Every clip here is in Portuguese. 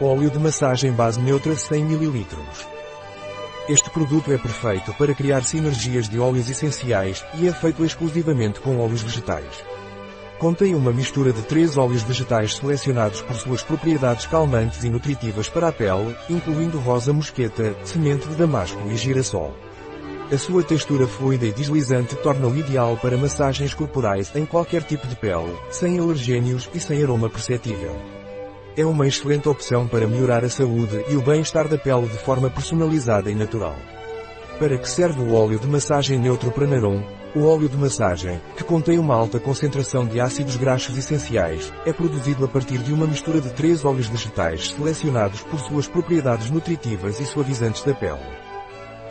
Óleo de massagem base neutra 100 ml. Este produto é perfeito para criar sinergias de óleos essenciais e é feito exclusivamente com óleos vegetais. Contém uma mistura de três óleos vegetais selecionados por suas propriedades calmantes e nutritivas para a pele, incluindo rosa mosqueta, semente de damasco e girassol. A sua textura fluida e deslizante torna-o ideal para massagens corporais em qualquer tipo de pele, sem alergênios e sem aroma perceptível. É uma excelente opção para melhorar a saúde e o bem-estar da pele de forma personalizada e natural. Para que serve o óleo de massagem neutro Pranarum? O óleo de massagem, que contém uma alta concentração de ácidos graxos essenciais, é produzido a partir de uma mistura de três óleos vegetais selecionados por suas propriedades nutritivas e suavizantes da pele.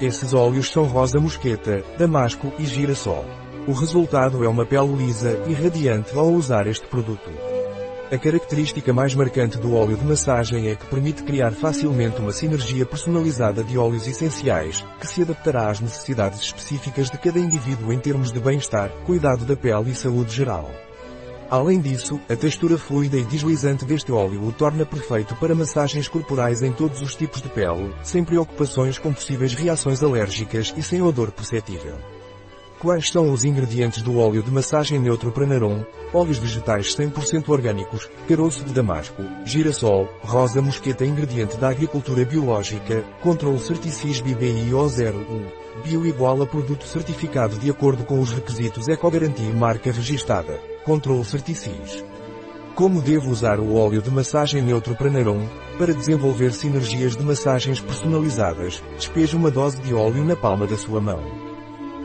Esses óleos são rosa mosqueta, damasco e girassol. O resultado é uma pele lisa e radiante ao usar este produto. A característica mais marcante do óleo de massagem é que permite criar facilmente uma sinergia personalizada de óleos essenciais, que se adaptará às necessidades específicas de cada indivíduo em termos de bem-estar, cuidado da pele e saúde geral. Além disso, a textura fluida e deslizante deste óleo o torna perfeito para massagens corporais em todos os tipos de pele, sem preocupações com possíveis reações alérgicas e sem odor perceptível. Quais são os ingredientes do óleo de massagem neutro Pranarum? Óleos vegetais 100% orgânicos, caroço de damasco, girassol, rosa mosqueta ingrediente da agricultura biológica, Control Certicis BBIO 01. Bio igual a produto certificado de acordo com os requisitos Ecogarantia marca registada. Control Certicis. Como devo usar o óleo de massagem neutro Pranarum? Para desenvolver sinergias de massagens personalizadas, despeje uma dose de óleo na palma da sua mão.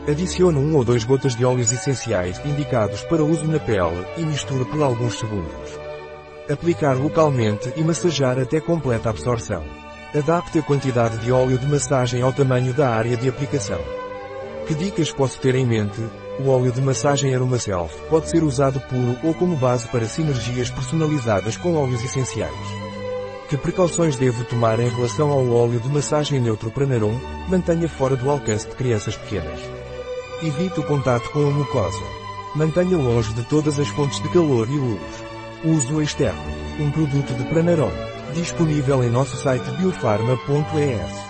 Adicione um ou dois gotas de óleos essenciais indicados para uso na pele e misture por alguns segundos. Aplicar localmente e massajar até completa absorção. Adapte a quantidade de óleo de massagem ao tamanho da área de aplicação. Que dicas posso ter em mente? O óleo de massagem Aromaself pode ser usado puro ou como base para sinergias personalizadas com óleos essenciais. Que precauções devo tomar em relação ao óleo de massagem neutro Pranarum? Mantenha fora do alcance de crianças pequenas. Evite o contato com a mucosa. Mantenha longe de todas as fontes de calor e luz. Uso externo. Um produto de Pranarom. Disponível em nosso site biofarma.es.